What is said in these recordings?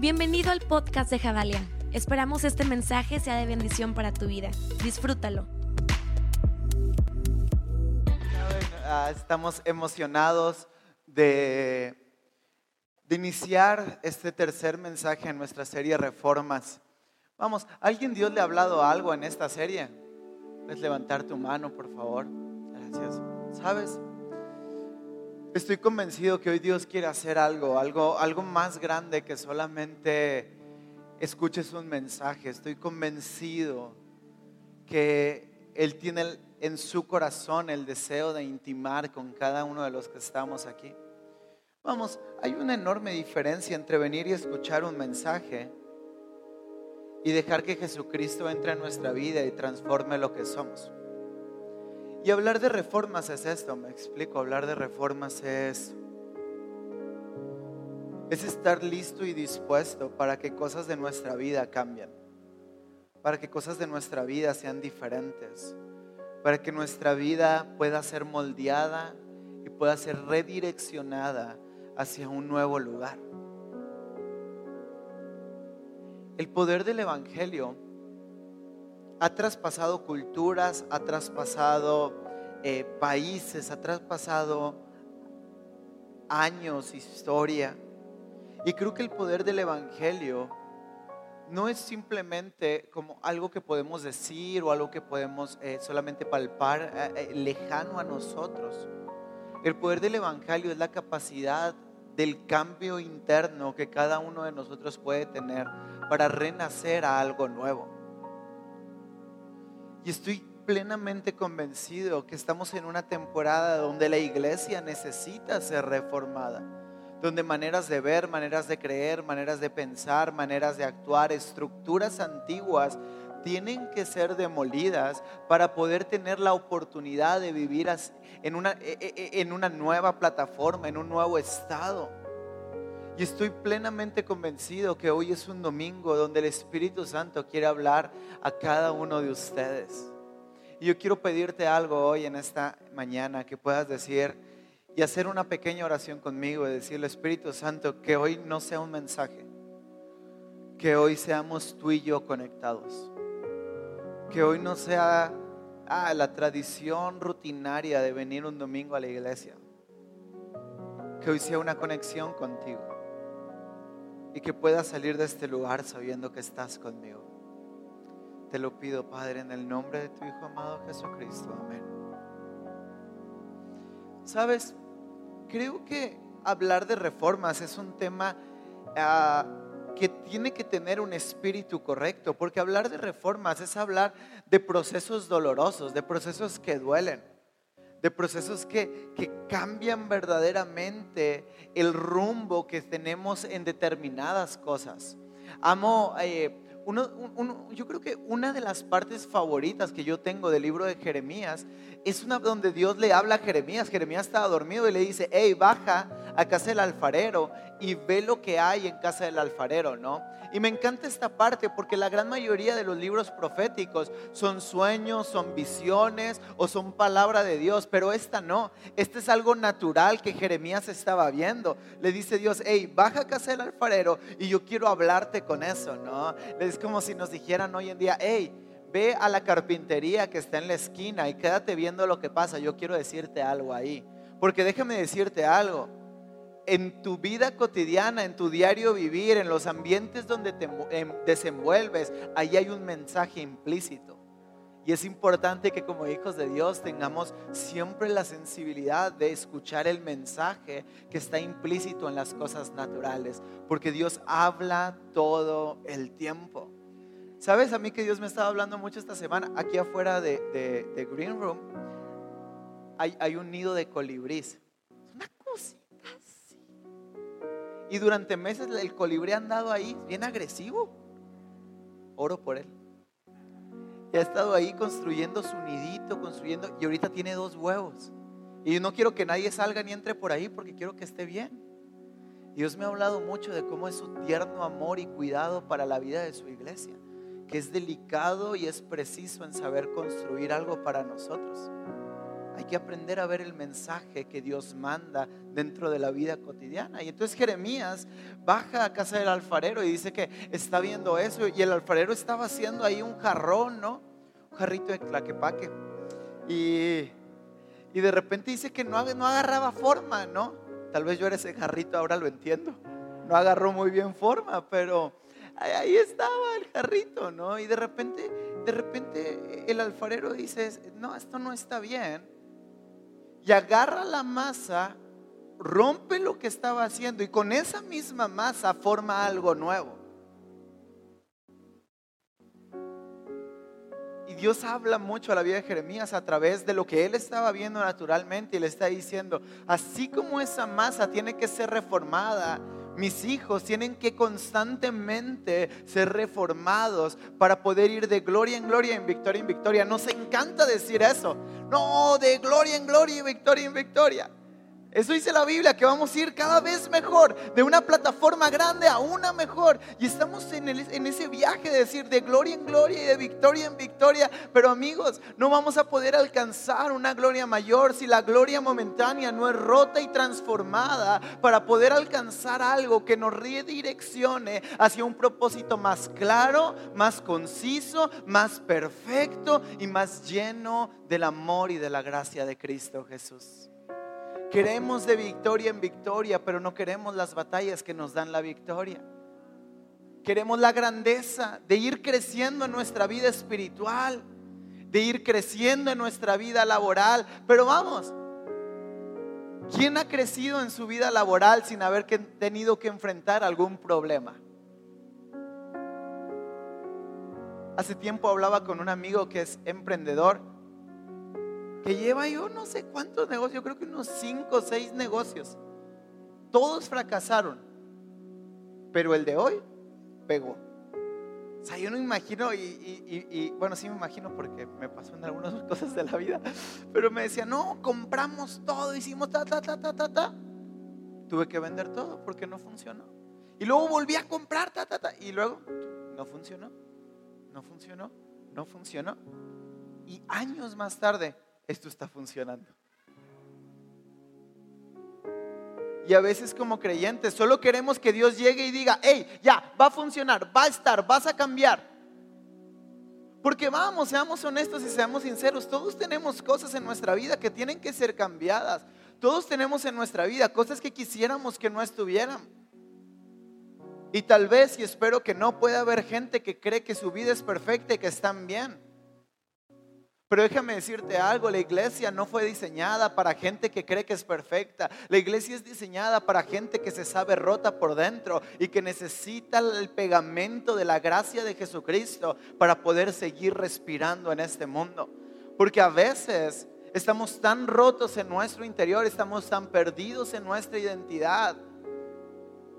Bienvenido al podcast de Javalia. Esperamos este mensaje sea de bendición para tu vida. Disfrútalo. Ah, estamos emocionados de, de iniciar este tercer mensaje en nuestra serie Reformas. Vamos, ¿alguien Dios le ha hablado algo en esta serie? Puedes levantar tu mano, por favor. Gracias. ¿Sabes? Estoy convencido que hoy Dios quiere hacer algo, algo, algo más grande que solamente escuches un mensaje. Estoy convencido que Él tiene en su corazón el deseo de intimar con cada uno de los que estamos aquí. Vamos, hay una enorme diferencia entre venir y escuchar un mensaje y dejar que Jesucristo entre en nuestra vida y transforme lo que somos. Y hablar de reformas es esto, me explico, hablar de reformas es es estar listo y dispuesto para que cosas de nuestra vida cambien, para que cosas de nuestra vida sean diferentes, para que nuestra vida pueda ser moldeada y pueda ser redireccionada hacia un nuevo lugar. El poder del Evangelio ha traspasado culturas, ha traspasado eh, países, ha traspasado años, historia. Y creo que el poder del Evangelio no es simplemente como algo que podemos decir o algo que podemos eh, solamente palpar eh, lejano a nosotros. El poder del Evangelio es la capacidad del cambio interno que cada uno de nosotros puede tener para renacer a algo nuevo. Y estoy plenamente convencido que estamos en una temporada donde la iglesia necesita ser reformada, donde maneras de ver, maneras de creer, maneras de pensar, maneras de actuar, estructuras antiguas tienen que ser demolidas para poder tener la oportunidad de vivir en una, e, e, e, en una nueva plataforma, en un nuevo estado. Y estoy plenamente convencido que hoy es un domingo donde el Espíritu Santo quiere hablar a cada uno de ustedes. Y yo quiero pedirte algo hoy en esta mañana que puedas decir y hacer una pequeña oración conmigo y decirle, Espíritu Santo, que hoy no sea un mensaje, que hoy seamos tú y yo conectados, que hoy no sea ah, la tradición rutinaria de venir un domingo a la iglesia, que hoy sea una conexión contigo y que pueda salir de este lugar sabiendo que estás conmigo. Te lo pido, Padre, en el nombre de tu Hijo amado Jesucristo. Amén. Sabes, creo que hablar de reformas es un tema ah, que tiene que tener un espíritu correcto, porque hablar de reformas es hablar de procesos dolorosos, de procesos que duelen de procesos que, cambian verdaderamente el rumbo que tenemos en determinadas cosas. Amo, eh, yo creo que una de las partes favoritas que yo tengo del libro de Jeremías es una donde Dios le habla a Jeremías. Jeremías estaba dormido y le dice, hey, baja a casa del alfarero y ve lo que hay en casa del alfarero, ¿no? Y me encanta esta parte porque la gran mayoría de los libros proféticos son sueños, son visiones o son palabra de Dios, pero esta no. Este es algo natural que Jeremías estaba viendo. Le dice Dios, hey, baja a casa del alfarero y yo quiero hablarte con eso, ¿no? Es como si nos dijeran hoy en día, hey, ve a la carpintería que está en la esquina y quédate viendo lo que pasa. Yo quiero decirte algo ahí. Porque déjame decirte algo en tu vida cotidiana, en tu diario vivir, en los ambientes donde te em, desenvuelves, ahí hay un mensaje implícito. Y es importante que como hijos de Dios tengamos siempre la sensibilidad de escuchar el mensaje que está implícito en las cosas naturales, porque Dios habla todo el tiempo. ¿Sabes a mí que Dios me estaba hablando mucho esta semana? Aquí afuera de, Green Room hay, hay un nido de colibrís. Y durante meses el colibrí ha andado ahí bien agresivo. Oro por él. Y ha estado ahí construyendo su nidito, construyendo, y ahorita tiene dos huevos. Y no quiero que nadie salga ni entre por ahí porque quiero que esté bien. Dios me ha hablado mucho de cómo es su tierno amor y cuidado para la vida de su iglesia, que es delicado y es preciso en saber construir algo para nosotros. Hay que aprender a ver el mensaje que Dios manda dentro de la vida cotidiana. Y entonces Jeremías baja a casa del alfarero y dice que está viendo eso. Y el alfarero estaba haciendo ahí un jarrón, ¿no? Un jarrito de claquepaque. Y, y de repente dice que no, no agarraba forma, ¿no? Tal vez yo era ese jarrito, ahora lo entiendo. No agarró muy bien forma, pero ahí estaba el jarrito, ¿no? Y de repente, de repente el alfarero dice, no, esto no está bien y agarra la masa, rompe lo que estaba haciendo y con esa misma masa forma algo nuevo. Y Dios habla mucho a la vida de Jeremías a través de lo que él estaba viendo naturalmente y le está diciendo, así como esa masa tiene que ser reformada, mis hijos tienen que constantemente ser reformados para poder ir de gloria en gloria, en victoria en victoria. Nos encanta decir eso. No, de gloria en gloria y victoria en victoria. Eso dice la Biblia, que vamos a ir cada vez mejor, de una plataforma grande a una mejor. Y estamos en, en, ese viaje de decir de gloria en gloria y de victoria en victoria. Pero amigos, no vamos a poder alcanzar una gloria mayor si la gloria momentánea no es rota y transformada para poder alcanzar algo que nos redireccione hacia un propósito más claro, más conciso, más perfecto y más lleno del amor y de la gracia de Cristo Jesús. Queremos de victoria en victoria, pero no queremos las batallas que nos dan la victoria. Queremos la grandeza de ir creciendo en nuestra vida espiritual, de ir creciendo en nuestra vida laboral. Pero vamos, ¿quién ha crecido en su vida laboral sin haber tenido que enfrentar algún problema? Hace tiempo hablaba con un amigo que es emprendedor que lleva yo no sé cuántos negocios, yo creo que unos cinco o seis negocios. Todos fracasaron, pero el de hoy pegó. O sea, yo no imagino, y, bueno, sí me imagino porque me pasó en algunas cosas de la vida, pero me decía, no, compramos todo, hicimos ta, ta, ta, ta, ta, ta. Tuve que vender todo porque no funcionó. Y luego volví a comprar, ta, ta, ta, y luego no funcionó, no funcionó, no funcionó. Y años más tarde esto está funcionando. Y a veces como creyentes solo queremos que Dios llegue y diga, hey, ya, va a funcionar, va a estar, vas a cambiar. Porque vamos, seamos honestos y seamos sinceros, todos tenemos cosas en nuestra vida que tienen que ser cambiadas. Todos tenemos en nuestra vida cosas que quisiéramos que no estuvieran. Y tal vez, y espero que no, pueda haber gente que cree que su vida es perfecta y que están bien. Pero déjame decirte algo, la iglesia no fue diseñada para gente que cree que es perfecta. La iglesia es diseñada para gente que se sabe rota por dentro y que necesita el pegamento de la gracia de Jesucristo para poder seguir respirando en este mundo. Porque a veces estamos tan rotos en nuestro interior, estamos tan perdidos en nuestra identidad,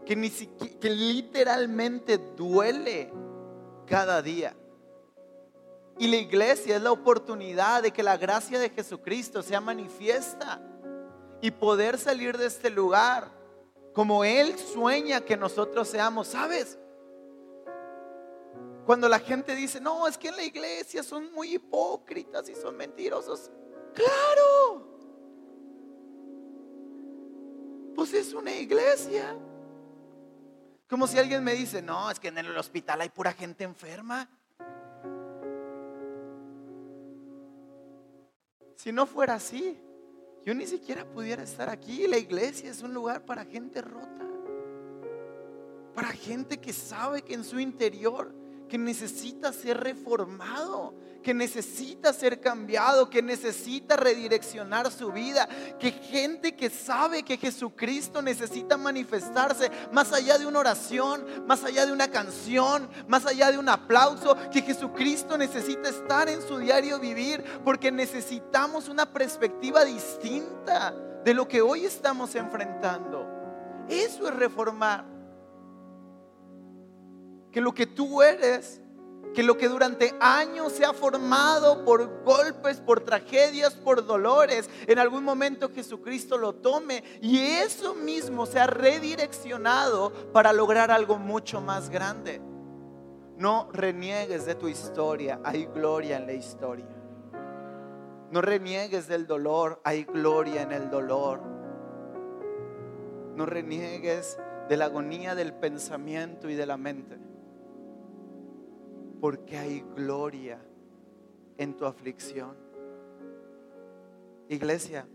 que, ni que literalmente duele cada día. Y la iglesia es la oportunidad de que la gracia de Jesucristo sea manifiesta y poder salir de este lugar como Él sueña que nosotros seamos. ¿Sabes? Cuando la gente dice, no, es que en la iglesia son muy hipócritas y son mentirosos. Claro. Pues es una iglesia. Como si alguien me dice, no, es que en el hospital hay pura gente enferma. Si no fuera así, yo ni siquiera pudiera estar aquí. La iglesia es un lugar para gente rota, para gente que sabe que en su interior, que necesita ser reformado, que necesita ser cambiado, que necesita redireccionar su vida, que gente que sabe que Jesucristo necesita manifestarse más allá de una oración, más allá de una canción, más allá de un aplauso, que Jesucristo necesita estar en su diario vivir porque necesitamos una perspectiva distinta de lo que hoy estamos enfrentando. Eso es reformar. Que lo que tú eres que lo que durante años se ha formado por golpes, por tragedias, por dolores, en algún momento Jesucristo lo tome y eso mismo se ha redireccionado para lograr algo mucho más grande. No reniegues de tu historia, hay gloria en la historia. No reniegues del dolor, hay gloria en el dolor. No reniegues de la agonía del pensamiento y de la mente, porque hay gloria en tu aflicción. Iglesia,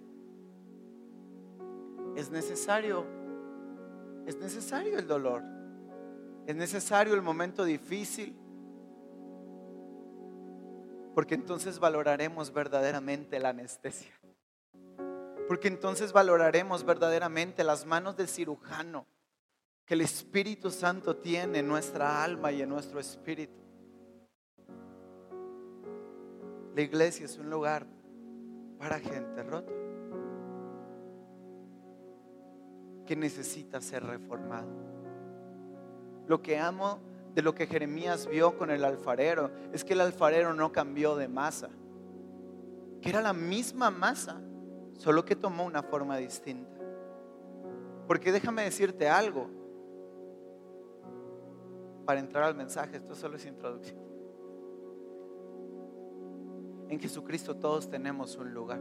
es necesario, es necesario el dolor, es necesario el momento difícil, porque entonces valoraremos verdaderamente la anestesia. Porque entonces valoraremos verdaderamente las manos del cirujano que el Espíritu Santo tiene en nuestra alma y en nuestro espíritu. La iglesia es un lugar para gente rota que necesita ser reformado. Lo que amo de lo que Jeremías vio con el alfarero es que el alfarero no cambió de masa, que era la misma masa, solo que tomó una forma distinta. Porque déjame decirte algo, para entrar al mensaje, esto solo es introducción. En Jesucristo todos tenemos un lugar.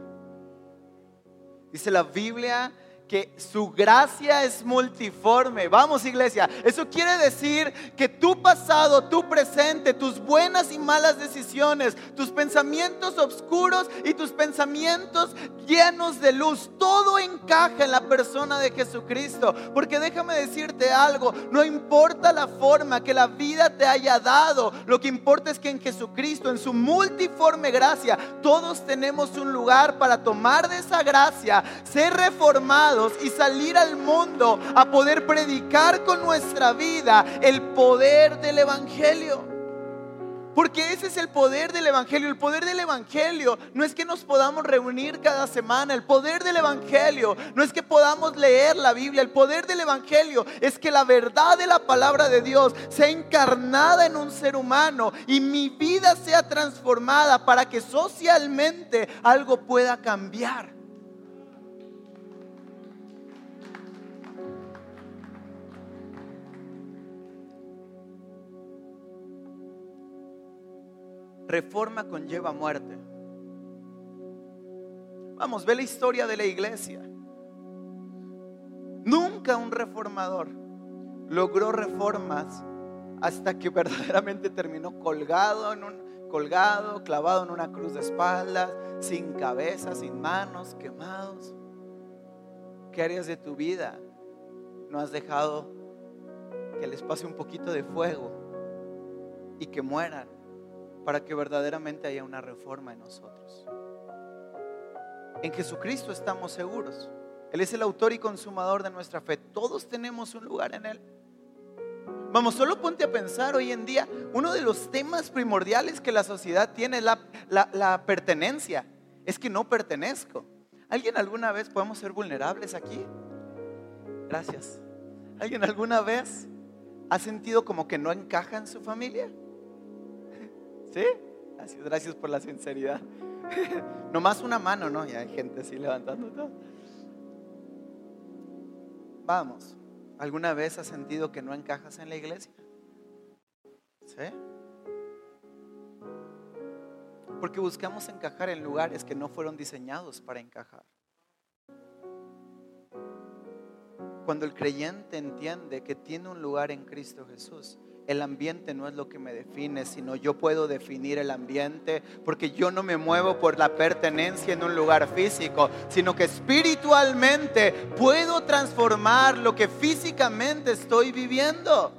Dice la Biblia que su gracia es multiforme. Vamos iglesia, eso quiere decir que tu pasado, tu presente, tus buenas y malas decisiones, tus pensamientos oscuros y tus pensamientos llenos de luz, todo encaja en la persona de Jesucristo. Porque déjame decirte algo, no importa la forma que la vida te haya dado, lo que importa es que en Jesucristo, en su multiforme gracia, todos tenemos un lugar para tomar de esa gracia, ser reformados y salir al mundo a poder predicar con nuestra vida el poder del Evangelio. Porque ese es el poder del Evangelio. El poder del Evangelio no es que nos podamos reunir cada semana. El poder del Evangelio no es que podamos leer la Biblia. El poder del Evangelio es que la verdad de la palabra de Dios sea encarnada en un ser humano y mi vida sea transformada para que socialmente algo pueda cambiar. Reforma conlleva muerte. Vamos, ve la historia de la iglesia. Nunca un reformador logró reformas hasta que verdaderamente terminó colgado en un colgado, clavado en una cruz de espaldas, sin cabeza, sin manos, quemados. ¿Qué áreas de tu vida no has dejado que les pase un poquito de fuego y que mueran? Para que verdaderamente haya una reforma en nosotros. En Jesucristo estamos seguros. Él es el autor y consumador de nuestra fe. Todos tenemos un lugar en Él. Vamos, solo ponte a pensar hoy en día, uno de los temas primordiales que la sociedad tiene es la, la pertenencia. Es que no pertenezco. ¿Alguien alguna vez podemos ser vulnerables aquí? Gracias. ¿Alguien alguna vez ha sentido como que no encaja en su familia? ¿Sí? Gracias, gracias por la sinceridad. Nomás una mano, ¿no? Y hay gente así levantando todo. Vamos, ¿alguna vez has sentido que no encajas en la iglesia? ¿Sí? Porque buscamos encajar en lugares que no fueron diseñados para encajar. Cuando el creyente entiende que tiene un lugar en Cristo Jesús, el ambiente no es lo que me define, sino yo puedo definir el ambiente porque yo no me muevo por la pertenencia en un lugar físico, sino que espiritualmente puedo transformar lo que físicamente estoy viviendo.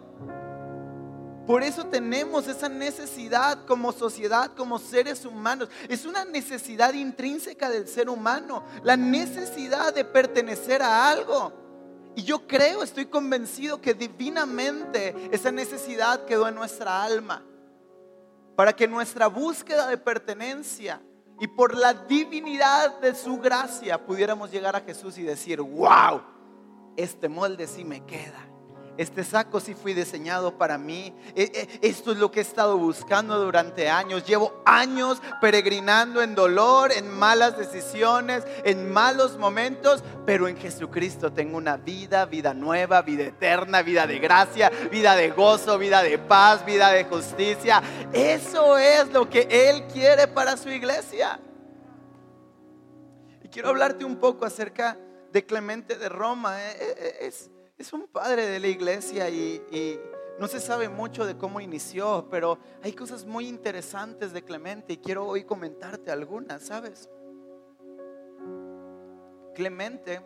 Por eso tenemos esa necesidad como sociedad, como seres humanos. Es una necesidad intrínseca del ser humano, la necesidad de pertenecer a algo. Y yo creo, estoy convencido que divinamente esa necesidad quedó en nuestra alma. Para que nuestra búsqueda de pertenencia y por la divinidad de su gracia pudiéramos llegar a Jesús y decir, wow, este molde sí me queda. Este saco sí fue diseñado para mí. E, e, esto es lo que he estado buscando durante años. Llevo años peregrinando en dolor, en malas decisiones, en malos momentos, pero en Jesucristo tengo una vida, vida nueva, vida eterna, vida de gracia, vida de gozo, vida de paz, vida de justicia. Eso es lo que Él quiere para su iglesia. quiero hablarte un poco acerca de Clemente de Roma. Es, es un padre de la iglesia y, no se sabe mucho de cómo inició, pero hay cosas muy interesantes de Clemente y quiero hoy comentarte algunas, ¿sabes? Clemente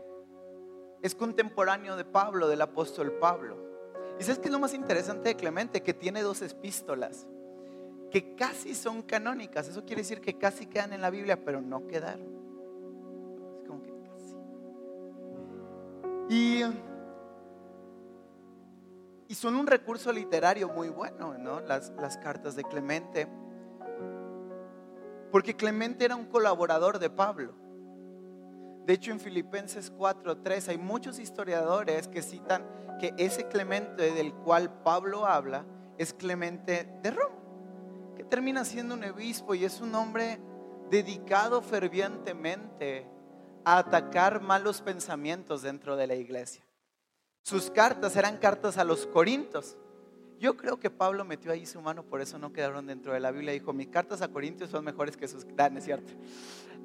es contemporáneo de Pablo, del apóstol Pablo. ¿Y sabes qué es lo más interesante de Clemente? Que tiene dos epístolas que casi son canónicas. Eso quiere decir que casi quedan en la Biblia, pero no quedaron. Es como que casi. Y, y son un recurso literario muy bueno, ¿no? Las, las cartas de Clemente. Porque Clemente era un colaborador de Pablo. De hecho, en Filipenses 4:3 hay muchos historiadores que citan que ese Clemente del cual Pablo habla es Clemente de Roma, que termina siendo un obispo y es un hombre dedicado fervientemente a atacar malos pensamientos dentro de la iglesia. Sus cartas eran cartas a los corintios. Yo creo que Pablo metió ahí su mano, por eso no quedaron dentro de la Biblia. Dijo, mis cartas a Corintios son mejores que sus... Ah, es cierto.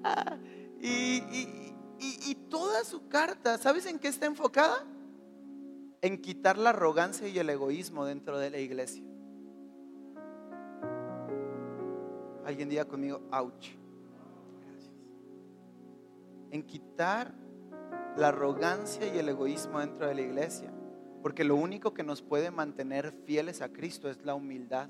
Ah, y, y, toda su carta, ¿sabes en qué está enfocada? En quitar la arrogancia y el egoísmo dentro de la iglesia. Alguien diga conmigo, ouch. Gracias. En quitar la arrogancia y el egoísmo dentro de la iglesia. Porque lo único que nos puede mantener fieles a Cristo es la humildad.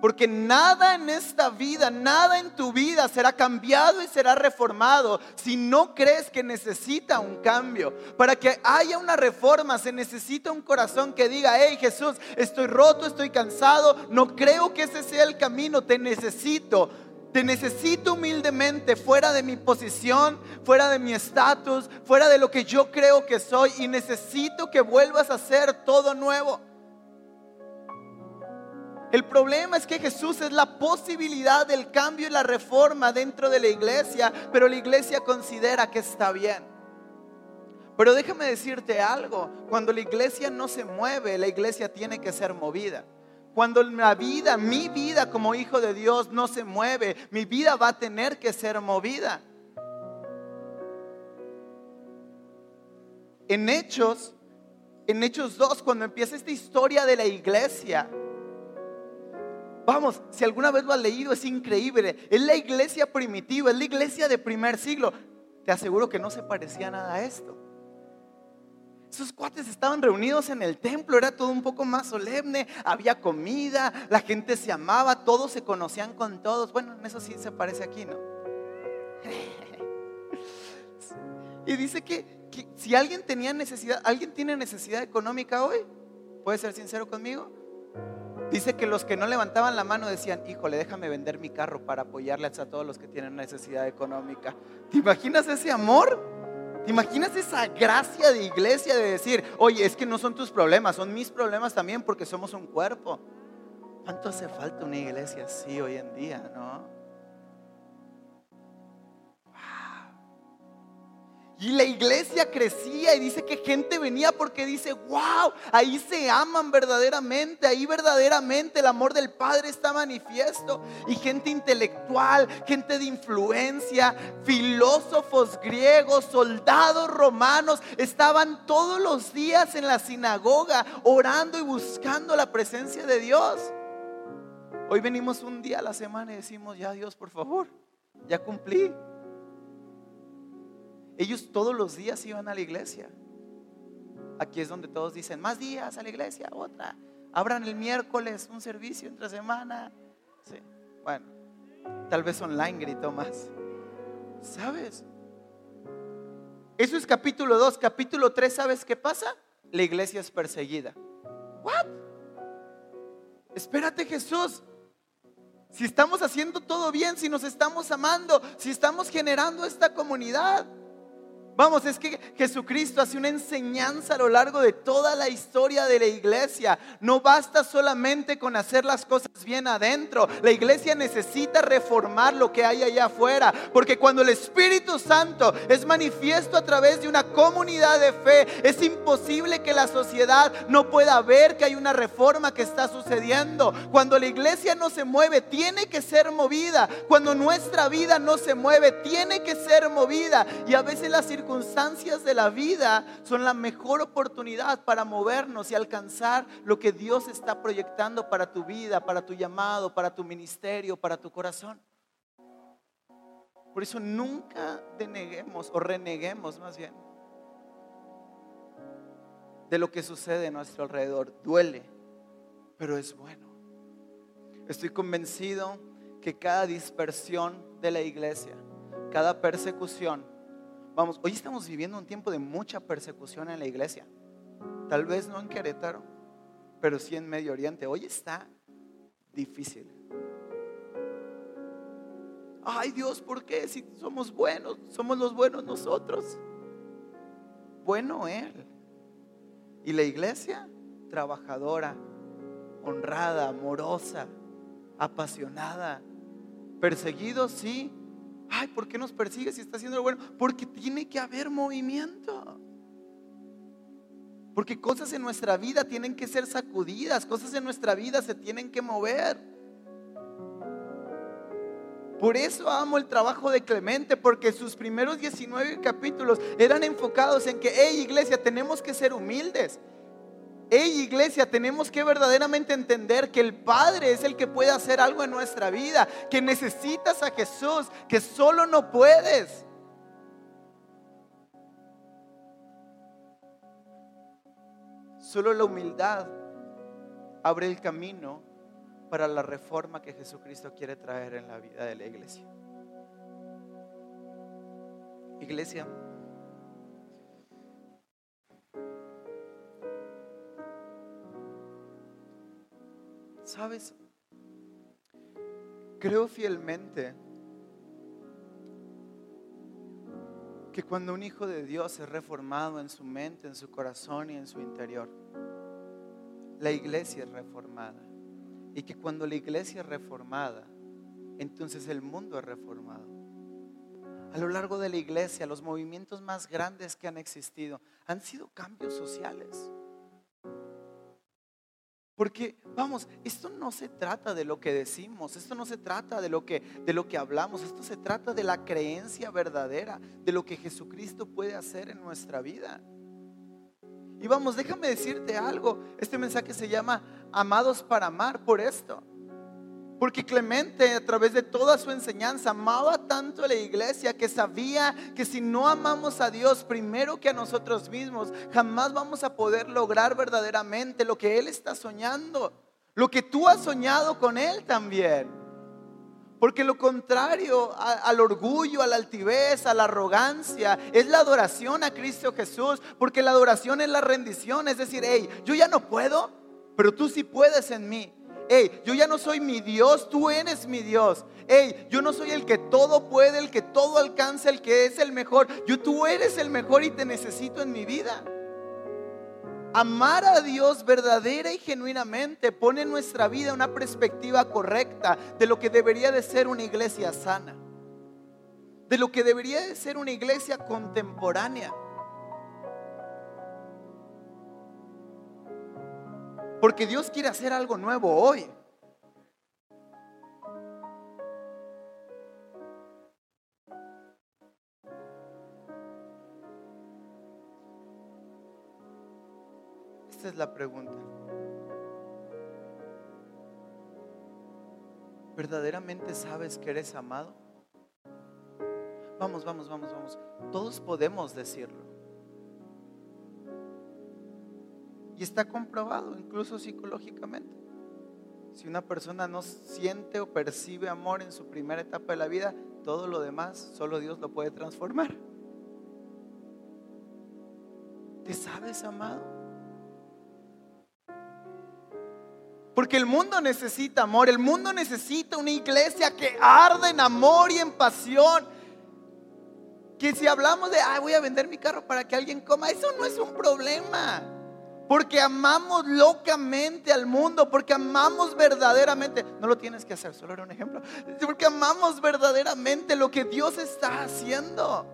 Porque nada en esta vida, nada en tu vida será cambiado y será reformado si no crees que necesita un cambio. Para que haya una reforma se necesita un corazón que diga, hey Jesús, estoy roto, estoy cansado, no creo que ese sea el camino, te necesito. Te necesito humildemente fuera de mi posición, fuera de mi estatus, fuera de lo que yo creo que soy y necesito que vuelvas a hacer todo nuevo. El problema es que Jesús es la posibilidad del cambio y la reforma dentro de la iglesia, pero la iglesia considera que está bien. Pero déjame decirte algo, cuando la iglesia no se mueve, la iglesia tiene que ser movida. Cuando la vida, mi vida como hijo de Dios no se mueve, mi vida va a tener que ser movida. En Hechos, en Hechos 2, cuando empieza esta historia de la iglesia, Vamos, si alguna vez lo has leído, es increíble. Es la iglesia primitiva, es la iglesia de primer siglo. Te aseguro que no se parecía nada a esto. Esos cuates estaban reunidos en el templo, era todo un poco más solemne, había comida, la gente se amaba, todos se conocían con todos. Bueno, en eso sí se parece aquí, ¿no? Y dice que, que si alguien tenía necesidad, alguien tiene necesidad económica hoy, ¿puede ser sincero conmigo? Dice que los que no levantaban la mano decían, híjole, déjame vender mi carro para apoyarles a todos los que tienen necesidad económica. ¿Te imaginas ese amor? ¿Te imaginas esa gracia de iglesia de decir, oye, es que no son tus problemas, son mis problemas también porque somos un cuerpo? ¿Cuánto hace falta una iglesia así hoy en día, no? Y la iglesia crecía y dice que gente venía porque dice, wow, ahí se aman verdaderamente, ahí verdaderamente el amor del Padre está manifiesto. Y gente intelectual, gente de influencia, filósofos griegos, soldados romanos, estaban todos los días en la sinagoga orando y buscando la presencia de Dios. Hoy venimos un día a la semana y decimos, ya Dios, por favor, ya cumplí. Ellos todos los días iban a la iglesia. Aquí es donde todos dicen, más días a la iglesia, otra. Abran el miércoles un servicio entre semana. Sí, bueno, tal vez online gritó más. ¿Sabes? Eso es capítulo 2. Capítulo 3, ¿sabes qué pasa? La iglesia es perseguida. ¿What? Espérate Jesús. Si estamos haciendo todo bien, si nos estamos amando, si estamos generando esta comunidad, Vamos, es que Jesucristo hace una enseñanza a lo largo de toda la historia de la iglesia. No basta solamente con hacer las cosas bien adentro. La iglesia necesita reformar lo que hay allá afuera. Porque cuando el Espíritu Santo es manifiesto a través de una comunidad de fe, es imposible que la sociedad no pueda ver que hay una reforma que está sucediendo. Cuando la iglesia no se mueve, tiene que ser movida. Cuando nuestra vida no se mueve, tiene que ser movida. Y a veces las circunstancias circunstancias de la vida son la mejor oportunidad para movernos y alcanzar lo que Dios está proyectando para tu vida, para tu llamado, para tu ministerio, para tu corazón. Por eso nunca deneguemos o reneguemos más bien de lo que sucede a nuestro alrededor. Duele, pero es bueno. Estoy convencido que cada dispersión de la iglesia, cada persecución, Vamos, hoy estamos viviendo un tiempo de mucha persecución en la iglesia. Tal vez no en Querétaro, pero sí en Medio Oriente. Hoy está difícil. Ay Dios, ¿por qué? Si somos buenos, somos los buenos nosotros. Bueno Él. Y la iglesia, trabajadora, honrada, amorosa, apasionada. Perseguidos, sí, Ay, ¿por qué nos persigue si está haciendo lo bueno? Porque tiene que haber movimiento. Porque cosas en nuestra vida tienen que ser sacudidas, cosas en nuestra vida se tienen que mover. Por eso amo el trabajo de Clemente, porque sus primeros 19 capítulos eran enfocados en que, hey iglesia, tenemos que ser humildes. Hey iglesia, tenemos que verdaderamente entender que el Padre es el que puede hacer algo en nuestra vida, que necesitas a Jesús, que solo no puedes. Solo la humildad abre el camino para la reforma que Jesucristo quiere traer en la vida de la iglesia. Iglesia, ¿Sabes? Creo fielmente que cuando un hijo de Dios es reformado en su mente, en su corazón y en su interior, la iglesia es reformada. Y que cuando la iglesia es reformada, entonces el mundo es reformado. A lo largo de la iglesia, los movimientos más grandes que han existido han sido cambios sociales. Porque vamos, esto no se trata de lo que decimos, esto no se trata de lo que de lo que hablamos, esto se trata de la creencia verdadera, de lo que Jesucristo puede hacer en nuestra vida. Y vamos, déjame decirte algo, este mensaje se llama Amados para amar por esto. Porque Clemente a través de toda su enseñanza amaba tanto a la iglesia que sabía que si no amamos a Dios primero que a nosotros mismos, jamás vamos a poder lograr verdaderamente lo que Él está soñando, lo que tú has soñado con Él también. Porque lo contrario al orgullo, a la altivez, a la arrogancia, es la adoración a Cristo Jesús. Porque la adoración es la rendición, es decir, hey, yo ya no puedo, pero tú sí puedes en mí. Hey, yo ya no soy mi Dios, tú eres mi Dios. Hey, yo no soy el que todo puede, el que todo alcanza, el que es el mejor. Yo tú eres el mejor y te necesito en mi vida. Amar a Dios verdadera y genuinamente pone en nuestra vida una perspectiva correcta de lo que debería de ser una iglesia sana, de lo que debería de ser una iglesia contemporánea. Porque Dios quiere hacer algo nuevo hoy. Esta es la pregunta. ¿Verdaderamente sabes que eres amado? Vamos, vamos, vamos, vamos. Todos podemos decirlo. Y está comprobado, incluso psicológicamente. Si una persona no siente o percibe amor en su primera etapa de la vida, todo lo demás solo Dios lo puede transformar. ¿Te sabes amado? Porque el mundo necesita amor, el mundo necesita una iglesia que arde en amor y en pasión. Que si hablamos de, ay, voy a vender mi carro para que alguien coma, eso no es un problema. Porque amamos locamente al mundo, porque amamos verdaderamente. No lo tienes que hacer, solo era un ejemplo. Porque amamos verdaderamente lo que Dios está haciendo.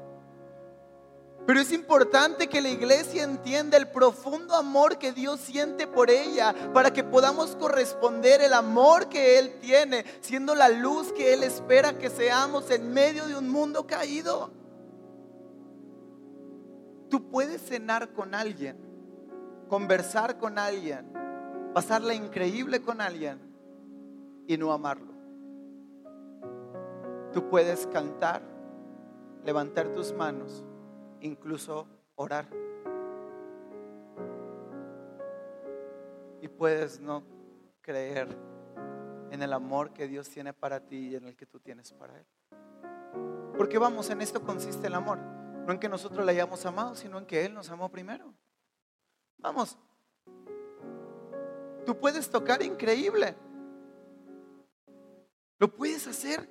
Pero es importante que la iglesia entienda el profundo amor que Dios siente por ella para que podamos corresponder el amor que Él tiene, siendo la luz que Él espera que seamos en medio de un mundo caído. Tú puedes cenar con alguien, conversar con alguien, pasarla increíble con alguien y no amarlo. Tú puedes cantar, levantar tus manos incluso orar. Y puedes no creer en el amor que Dios tiene para ti y en el que tú tienes para Él. Porque vamos, en esto consiste el amor. No en que nosotros le hayamos amado, sino en que Él nos amó primero. Vamos. Tú puedes tocar increíble. Lo puedes hacer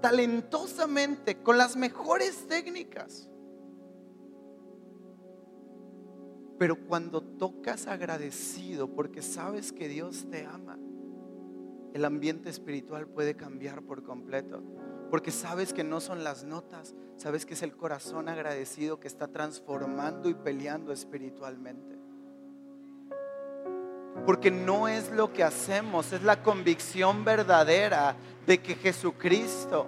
talentosamente, con las mejores técnicas. Pero cuando tocas agradecido porque sabes que Dios te ama, el ambiente espiritual puede cambiar por completo. Porque sabes que no son las notas, sabes que es el corazón agradecido que está transformando y peleando espiritualmente. Porque no es lo que hacemos, es la convicción verdadera de que Jesucristo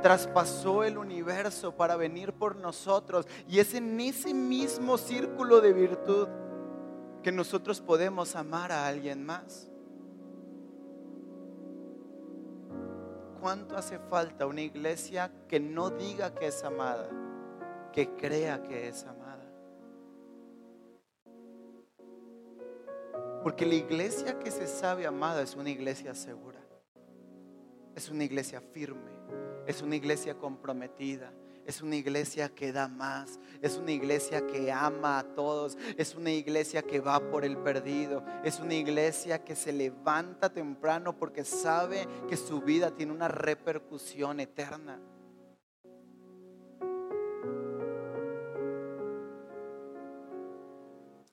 traspasó el universo para venir por nosotros. Y es en ese mismo círculo de virtud que nosotros podemos amar a alguien más. ¿Cuánto hace falta una iglesia que no diga que es amada, que crea que es amada? Porque la iglesia que se sabe amada es una iglesia segura. Es una iglesia firme. Es una iglesia comprometida. Es una iglesia que da más. Es una iglesia que ama a todos. Es una iglesia que va por el perdido. Es una iglesia que se levanta temprano porque sabe que su vida tiene una repercusión eterna.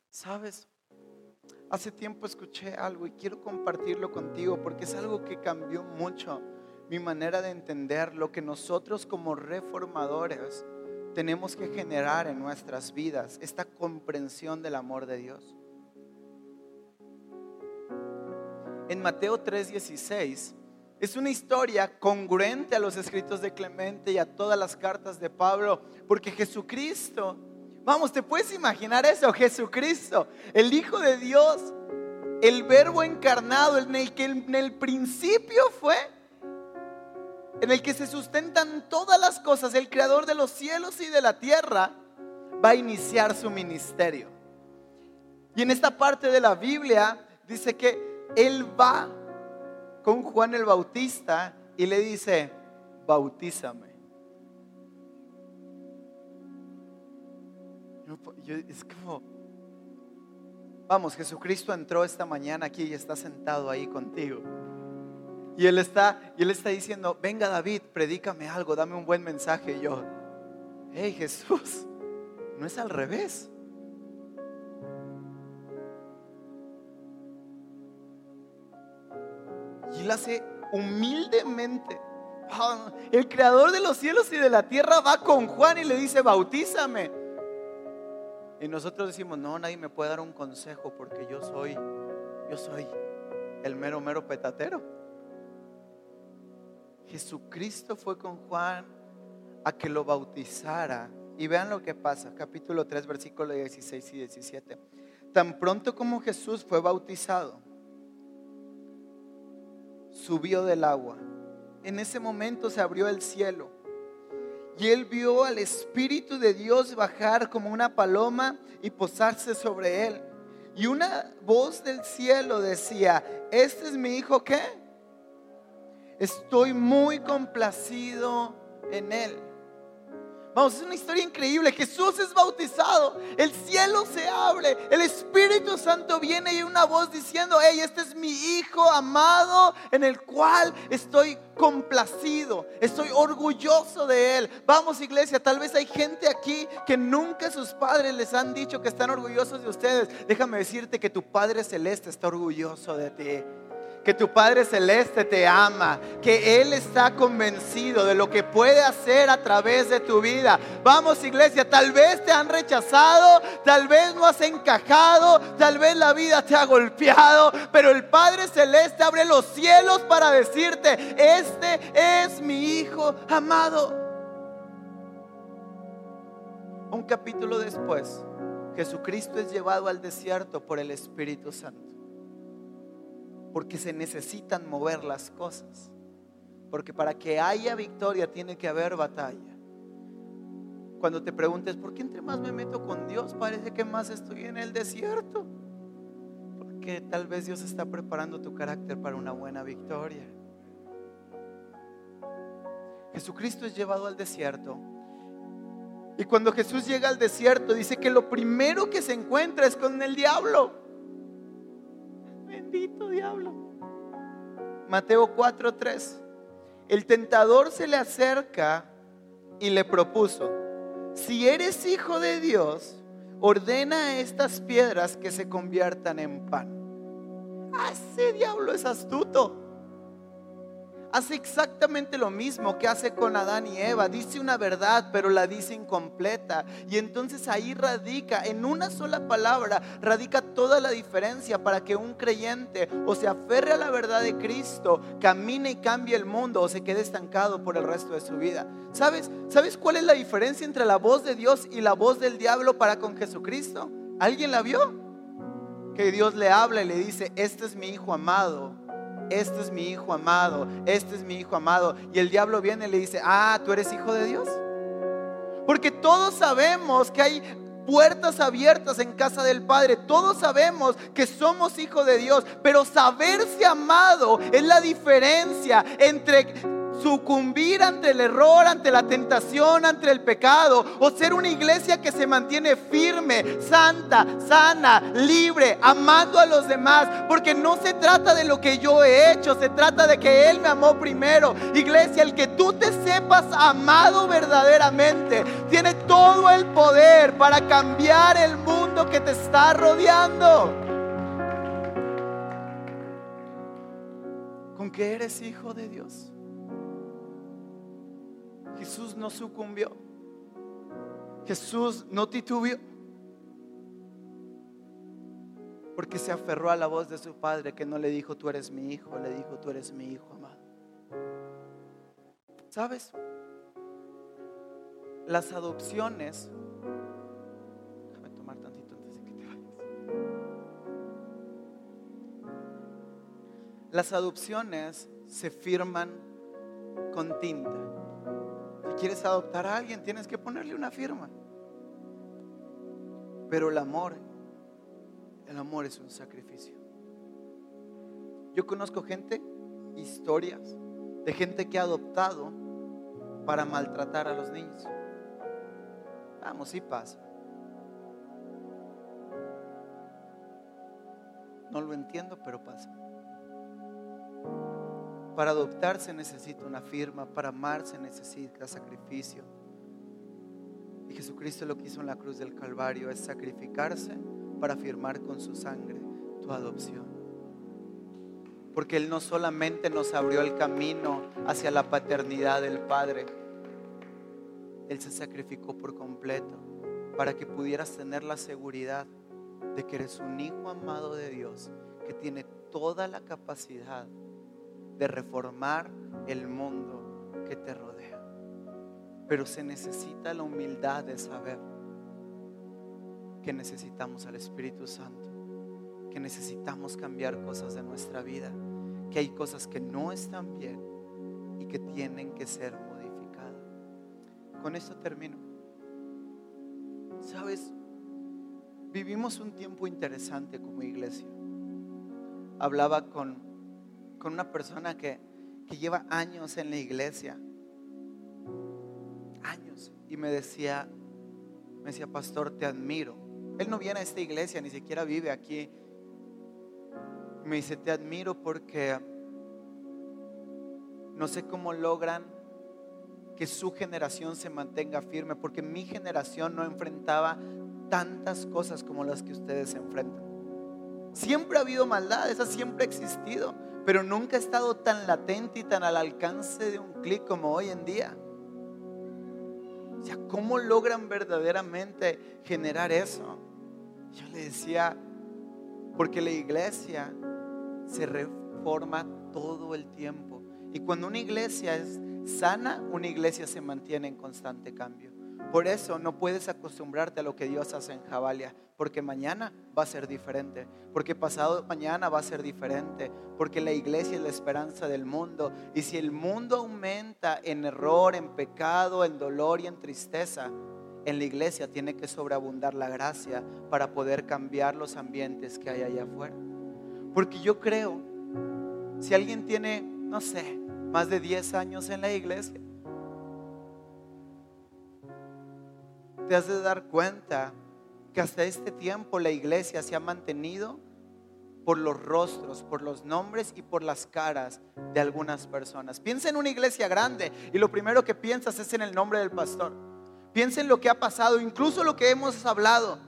¿Sabes? Hace tiempo escuché algo y quiero compartirlo contigo porque es algo que cambió mucho mi manera de entender lo que nosotros como reformadores tenemos que generar en nuestras vidas, esta comprensión del amor de Dios. En Mateo 3:16 es una historia congruente a los escritos de Clemente y a todas las cartas de Pablo, porque Jesucristo Vamos, ¿te puedes imaginar eso? Jesucristo, el Hijo de Dios, el Verbo encarnado, en el que en el principio fue, en el que se sustentan todas las cosas, el Creador de los cielos y de la tierra, va a iniciar su ministerio. Y en esta parte de la Biblia dice que Él va con Juan el Bautista y le dice, bautízame. es como, vamos, Jesucristo entró esta mañana aquí y está sentado ahí contigo. Y él está, y él está diciendo, venga David, predícame algo, dame un buen mensaje. Y yo, hey Jesús, no es al revés. Y él hace humildemente. Ah, el creador de los cielos y de la tierra va con Juan y le dice, bautízame. Y nosotros decimos, no, nadie me puede dar un consejo porque yo soy, yo soy el mero, mero petatero. Jesucristo fue con Juan a que lo bautizara. Y vean lo que pasa, capítulo 3, versículos 16 y 17. Tan pronto como Jesús fue bautizado, subió del agua. En ese momento se abrió el cielo y él vio al Espíritu de Dios bajar como una paloma y posarse sobre él. Y una voz del cielo decía, este es mi hijo ¿qué? Estoy muy complacido en él. Vamos, es una historia increíble. Jesús es bautizado, el cielo se abre, el Espíritu Santo viene y una voz diciendo, hey, este es mi Hijo amado en el cual estoy complacido, estoy orgulloso de Él. Vamos iglesia, tal vez hay gente aquí que nunca sus padres les han dicho que están orgullosos de ustedes. Déjame decirte que tu Padre Celeste está orgulloso de ti que tu Padre Celeste te ama, que Él está convencido de lo que puede hacer a través de tu vida. Vamos iglesia, tal vez te han rechazado, tal vez no has encajado, tal vez la vida te ha golpeado, pero el Padre Celeste abre los cielos para decirte, este es mi Hijo amado. Un capítulo después, Jesucristo es llevado al desierto por el Espíritu Santo porque se necesitan mover las cosas. Porque para que haya victoria tiene que haber batalla. Cuando te preguntes, ¿por qué entre más me meto con Dios parece que más estoy en el desierto? Porque tal vez Dios está preparando tu carácter para una buena victoria. Jesucristo es llevado al desierto. Y cuando Jesús llega al desierto, dice que lo primero que se encuentra es con el diablo diablo. Mateo 4:3. El tentador se le acerca y le propuso, si eres hijo de Dios, ordena a estas piedras que se conviertan en pan. Ah, ese diablo es astuto hace exactamente lo mismo que hace con Adán y Eva. Dice una verdad, pero la dice incompleta. Y entonces ahí radica, en una sola palabra, radica toda la diferencia para que un creyente o se aferre a la verdad de Cristo, camine y cambie el mundo o se quede estancado por el resto de su vida. ¿Sabes? ¿Sabes cuál es la diferencia entre la voz de Dios y la voz del diablo para con Jesucristo? ¿Alguien la vio? Que Dios le habla y le dice, este es mi hijo amado este es mi hijo amado, este es mi hijo amado. Y el diablo viene y le dice, ah, tú eres hijo de Dios. Porque todos sabemos que hay puertas abiertas en casa del Padre. Todos sabemos que somos hijos de Dios, pero saberse amado es la diferencia entre sucumbir ante el error, ante la tentación, ante el pecado, o ser una iglesia que se mantiene firme, santa, sana, libre, amando a los demás, porque no se trata de lo que yo he hecho, se trata de que Él me amó primero. Iglesia, el que tú te sepas amado verdaderamente, tiene todo el poder para cambiar el mundo que te está rodeando. Con que eres hijo de Dios. Jesús no sucumbió. Jesús no titubeó. Porque se aferró a la voz de su padre que no le dijo, tú eres mi hijo, le dijo, tú eres mi hijo amado. ¿Sabes? Las adopciones, déjame tomar tantito antes de que te vayas. Las adopciones se firman con tinta quieres adoptar a alguien, tienes que ponerle una firma. Pero el amor, el amor es un sacrificio. Yo conozco gente, historias de gente que ha adoptado para maltratar a los niños. Vamos, sí pasa. No lo entiendo, pero pasa. Para adoptar se necesita una firma, para amar se necesita sacrificio. Y Jesucristo lo que hizo en la cruz del Calvario es sacrificarse para firmar con su sangre tu adopción. Porque Él no solamente nos abrió el camino hacia la paternidad del Padre, Él se sacrificó por completo para que pudieras tener la seguridad de que eres un hijo amado de Dios, que tiene toda la capacidad de reformar el mundo que te rodea. Pero se necesita la humildad de saber que necesitamos al Espíritu Santo, que necesitamos cambiar cosas de nuestra vida, que hay cosas que no están bien y que tienen que ser modificadas. Con esto termino. Sabes, vivimos un tiempo interesante como iglesia. Hablaba con con una persona que, lleva años en la iglesia. Años. y me decía, me decía, pastor, te admiro. Él no viene a esta iglesia, ni siquiera vive aquí. Me dice, te admiro porque no sé cómo logran que su generación se mantenga firme, porque mi generación no enfrentaba tantas cosas como las que ustedes enfrentan. Siempre ha habido maldad, esa siempre ha existido, pero nunca ha estado tan latente y tan al alcance de un clic como hoy en día. O sea, ¿cómo logran verdaderamente generar eso? Yo le decía, porque la iglesia se reforma todo el tiempo. Y cuando una iglesia es sana, una iglesia se mantiene en constante cambio. Por eso no puedes acostumbrarte a lo que Dios hace en Jabalia, porque mañana va a ser diferente, porque pasado mañana va a ser diferente, porque la iglesia es la esperanza del mundo. Y si el mundo aumenta en error, en pecado, en dolor y en tristeza, en la iglesia tiene que sobreabundar la gracia para poder cambiar los ambientes que hay allá afuera. Porque yo creo, si alguien tiene, no sé, más de 10 años en la iglesia, te has de dar cuenta que hasta este tiempo la iglesia se ha mantenido por los rostros, por los nombres y por las caras de algunas personas. Piensa en una iglesia grande y lo primero que piensas es en el nombre del pastor. Piensa en lo que ha pasado, incluso lo que hemos hablado.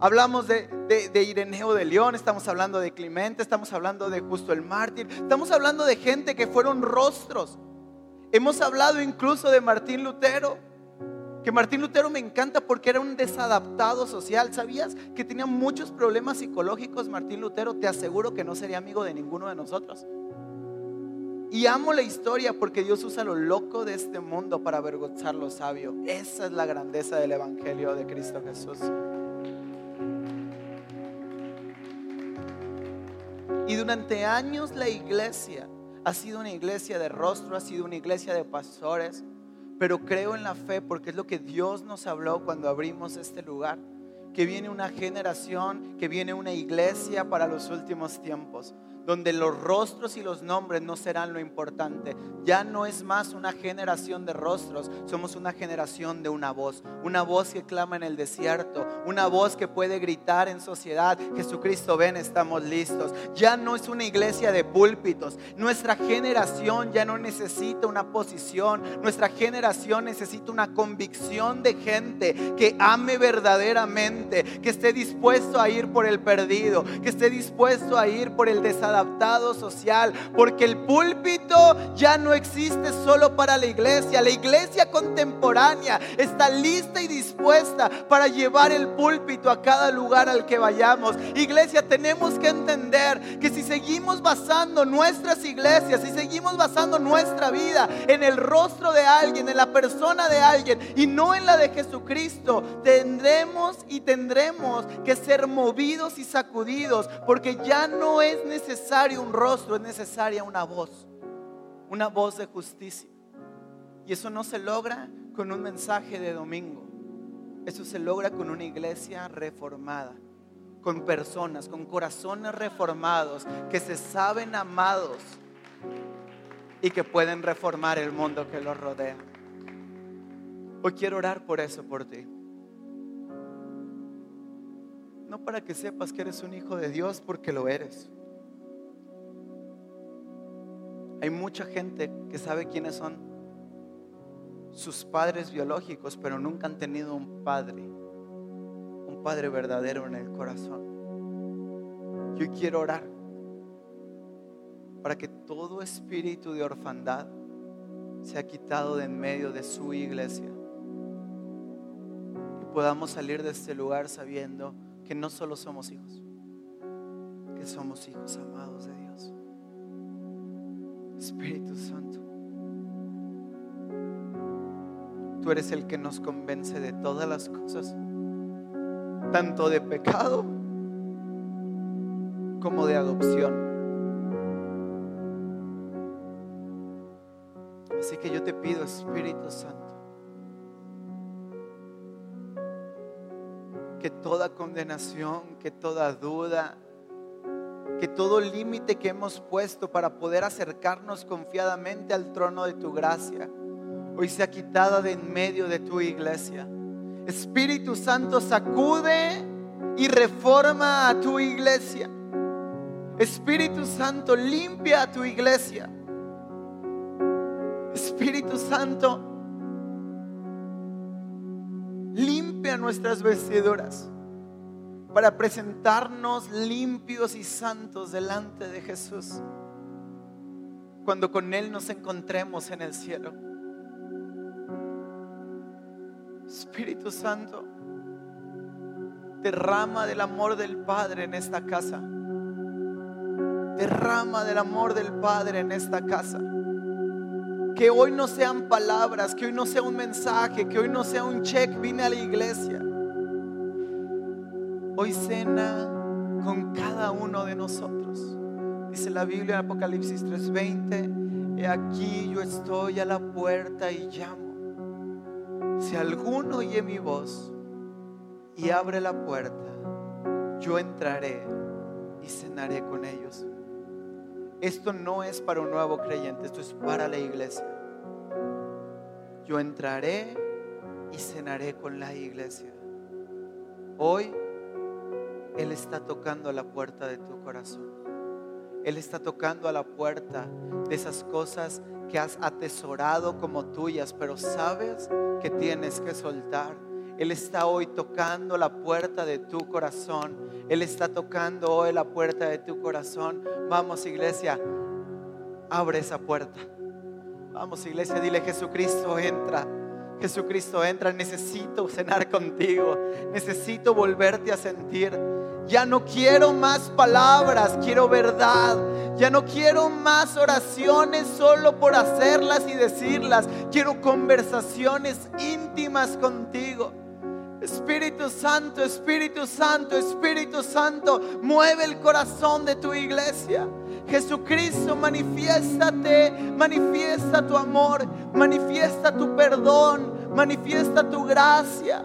Hablamos de, de, Ireneo de León, estamos hablando de Clemente, estamos hablando de Justo el Mártir, estamos hablando de gente que fueron rostros. Hemos hablado incluso de Martín Lutero que Martín Lutero me encanta porque era un desadaptado social. ¿Sabías que tenía muchos problemas psicológicos Martín Lutero? Te aseguro que no sería amigo de ninguno de nosotros. Y amo la historia porque Dios usa lo loco de este mundo para avergonzar lo sabio. Esa es la grandeza del Evangelio de Cristo Jesús. Y durante años la iglesia ha sido una iglesia de rostro, ha sido una iglesia de pastores pero creo en la fe porque es lo que Dios nos habló cuando abrimos este lugar, que viene una generación, que viene una iglesia para los últimos tiempos donde los rostros y los nombres no serán lo importante. Ya no es más una generación de rostros, somos una generación de una voz, una voz que clama en el desierto, una voz que puede gritar en sociedad, Jesucristo ven, estamos listos. Ya no es una iglesia de púlpitos, nuestra generación ya no necesita una posición, nuestra generación necesita una convicción de gente que ame verdaderamente, que esté dispuesto a ir por el perdido, que esté dispuesto a ir por el desarrollo adaptado social, porque el púlpito ya no existe solo para la iglesia. La iglesia contemporánea está lista y dispuesta para llevar el púlpito a cada lugar al que vayamos. Iglesia, tenemos que entender que si seguimos basando nuestras iglesias, si seguimos basando nuestra vida en el rostro de alguien, en la persona de alguien y no en la de Jesucristo, tendremos y tendremos que ser movidos y sacudidos porque ya no es necesario necesario un rostro, es necesaria una voz, una voz de justicia. Y eso no se logra con un mensaje de domingo, eso se logra con una iglesia reformada, con personas, con corazones reformados, que se saben amados y que pueden reformar el mundo que los rodea. Hoy quiero orar por eso, por ti. No para que sepas que eres un hijo de Dios, porque lo eres. Hay mucha gente que sabe quiénes son sus padres biológicos, pero nunca han tenido un padre, un padre verdadero en el corazón. Yo quiero orar para que todo espíritu de orfandad sea quitado de en medio de su iglesia y podamos salir de este lugar sabiendo que no solo somos hijos, que somos hijos amados de. Espíritu Santo. Tú eres el que nos convence de todas las cosas, tanto de pecado como de adopción. Así que yo te pido, Espíritu Santo, que toda condenación, que toda duda, que todo límite que hemos puesto para poder acercarnos confiadamente al trono de tu gracia, hoy sea quitada de en medio de tu iglesia. Espíritu Santo, sacude y reforma a tu iglesia. Espíritu Santo, limpia a tu iglesia. Espíritu Santo, limpia nuestras vestiduras para presentarnos limpios y santos delante de Jesús cuando con Él nos encontremos en el cielo. Espíritu Santo, derrama del amor del Padre en esta casa. Derrama del amor del Padre en esta casa. Que hoy no sean palabras, que hoy no sea un mensaje, que hoy no sea un check, vine a la iglesia. Hoy cena con cada uno de nosotros. Dice la Biblia en Apocalipsis 3:20, he aquí yo estoy a la puerta y llamo. Si alguno oye mi voz y abre la puerta, yo entraré y cenaré con ellos. Esto no es para un nuevo creyente, esto es para la iglesia. Yo entraré y cenaré con la iglesia. Hoy Él está tocando a la puerta de tu corazón. Él está tocando a la puerta de esas cosas que has atesorado como tuyas, pero sabes que tienes que soltar. Él está hoy tocando la puerta de tu corazón. Él está tocando hoy la puerta de tu corazón. Vamos iglesia, abre esa puerta. Vamos iglesia, dile Jesucristo entra. Jesucristo entra, necesito cenar contigo. Necesito volverte a sentir. Ya no quiero más palabras, quiero verdad. Ya no quiero más oraciones solo por hacerlas y decirlas. Quiero conversaciones íntimas contigo. Espíritu Santo, Espíritu Santo, Espíritu Santo, mueve el corazón de tu iglesia. Jesucristo, manifiéstate, manifiesta tu amor, manifiesta tu perdón, manifiesta tu gracia.